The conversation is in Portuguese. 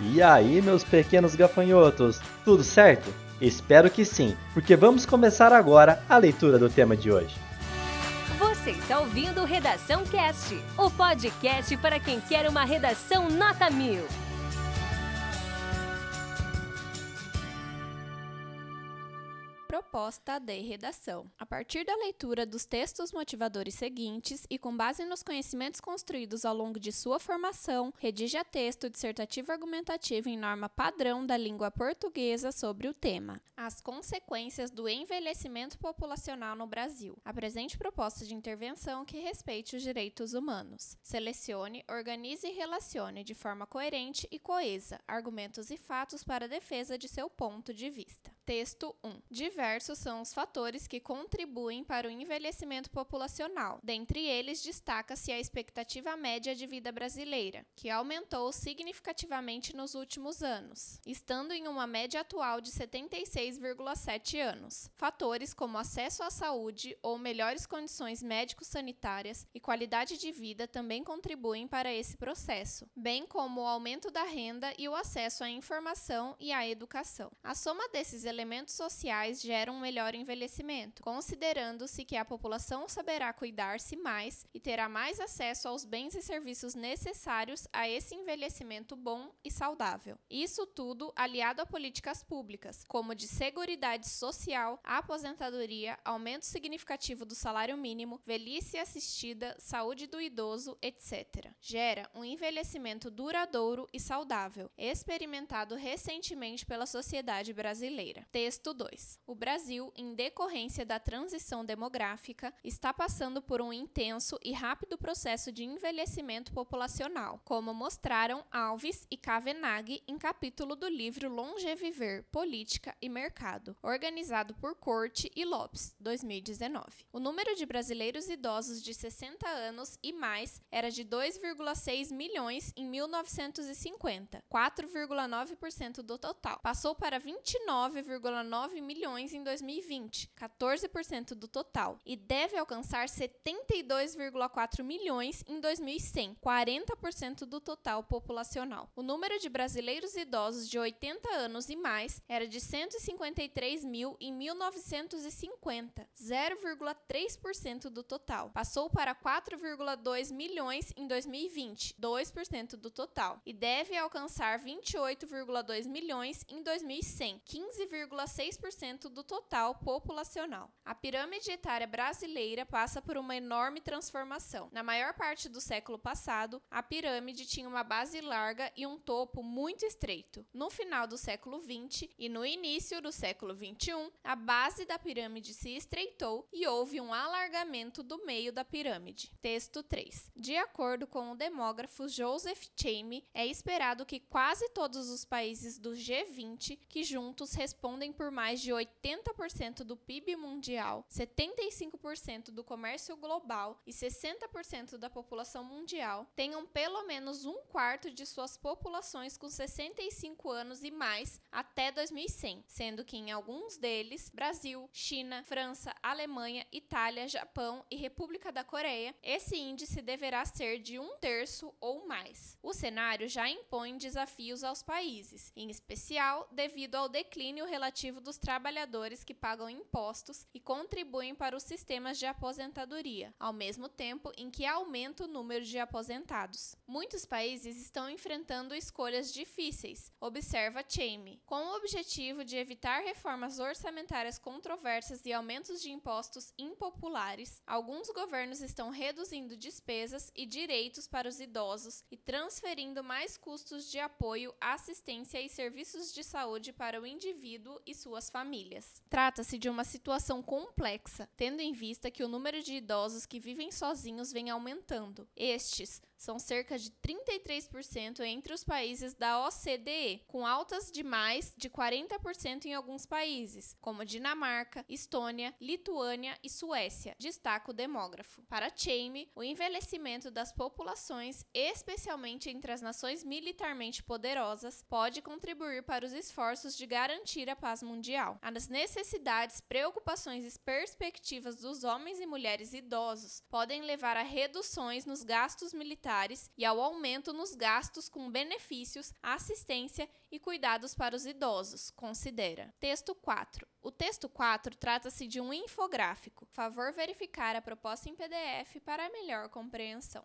E aí, meus pequenos gafanhotos, tudo certo? Espero que sim, porque vamos começar agora a leitura do tema de hoje. Você está ouvindo Redação Cast, o podcast para quem quer uma redação nota mil. Proposta de redação. A partir da leitura dos textos motivadores seguintes e com base nos conhecimentos construídos ao longo de sua formação, redija texto dissertativo argumentativo em norma padrão da língua portuguesa sobre o tema. As consequências do envelhecimento populacional no Brasil. Apresente proposta de intervenção que respeite os direitos humanos. Selecione, organize e relacione de forma coerente e coesa argumentos e fatos para defesa de seu ponto de vista. Texto 1. Diversos são os fatores que contribuem para o envelhecimento populacional. Dentre eles, destaca-se a expectativa média de vida brasileira, que aumentou significativamente nos últimos anos, estando em uma média atual de 76,7 anos. Fatores como acesso à saúde ou melhores condições médico-sanitárias e qualidade de vida também contribuem para esse processo, bem como o aumento da renda e o acesso à informação e à educação. A soma desses elementos sociais gera um melhor envelhecimento, considerando-se que a população saberá cuidar-se mais e terá mais acesso aos bens e serviços necessários a esse envelhecimento bom e saudável. Isso tudo aliado a políticas públicas, como de seguridade social, aposentadoria, aumento significativo do salário mínimo, velhice assistida, saúde do idoso, etc. Gera um envelhecimento duradouro e saudável, experimentado recentemente pela sociedade brasileira. Texto 2. O Brasil, em decorrência da transição demográfica, está passando por um intenso e rápido processo de envelhecimento populacional, como mostraram Alves e Kavenag em capítulo do livro Longeviver, Política e Mercado, organizado por Corte e Lopes, 2019. O número de brasileiros idosos de 60 anos e mais era de 2,6 milhões em 1950, 4,9% do total. Passou para 29, 2,9 milhões em 2020, 14% do total, e deve alcançar 72,4 milhões em 2100, 40% do total populacional. O número de brasileiros idosos de 80 anos e mais era de 153 mil em 1950, 0,3% do total. Passou para 4,2 milhões em 2020, 2% do total, e deve alcançar 28,2 milhões em 2100, 15,6% do total populacional. A pirâmide etária brasileira passa por uma enorme transformação. Na maior parte do século passado, a pirâmide tinha uma base larga e um topo muito estreito. No final do século XX e no início do século XXI, a base da pirâmide se estreitou e houve um alargamento do meio da pirâmide. Texto 3. De acordo com o demógrafo Joseph Chamey, é esperado que quase todos os países do G20, que juntos respondem por mais de 80% do PIB mundial, 75% do comércio global e 60% da população mundial, tenham pelo menos um quarto de suas populações com 65 anos e mais até 2100, sendo que em alguns deles, Brasil, China, França, Alemanha, Itália, Japão e República da Coreia, esse índice deverá ser de um terço ou mais. O cenário já impõe desafios aos países, em especial devido ao declínio relativo dos trabalhadores que pagam impostos e contribuem para os sistemas de aposentadoria, ao mesmo tempo em que aumenta o número de aposentados. Muitos países estão enfrentando escolhas difíceis, observa Chamey, com o objetivo de evitar reformas orçamentárias controversas e aumentos de impostos impopulares. Alguns governos estão reduzindo despesas e direitos para os idosos e transferindo mais custos de apoio, assistência e serviços de saúde para o indivíduo e suas famílias. Trata-se de uma situação complexa, tendo em vista que o número de idosos que vivem sozinhos vem aumentando. Estes são cerca de 33% entre os países da OCDE, com altas de mais de 40% em alguns países, como Dinamarca, Estônia, Lituânia e Suécia, destaca o demógrafo. Para Chamey, o envelhecimento das populações, especialmente entre as nações militarmente poderosas, pode contribuir para os esforços de garantir a a paz mundial. As necessidades, preocupações e perspectivas dos homens e mulheres idosos podem levar a reduções nos gastos militares e ao aumento nos gastos com benefícios, assistência e cuidados para os idosos, considera. Texto 4. O texto 4 trata-se de um infográfico. Favor verificar a proposta em PDF para melhor compreensão.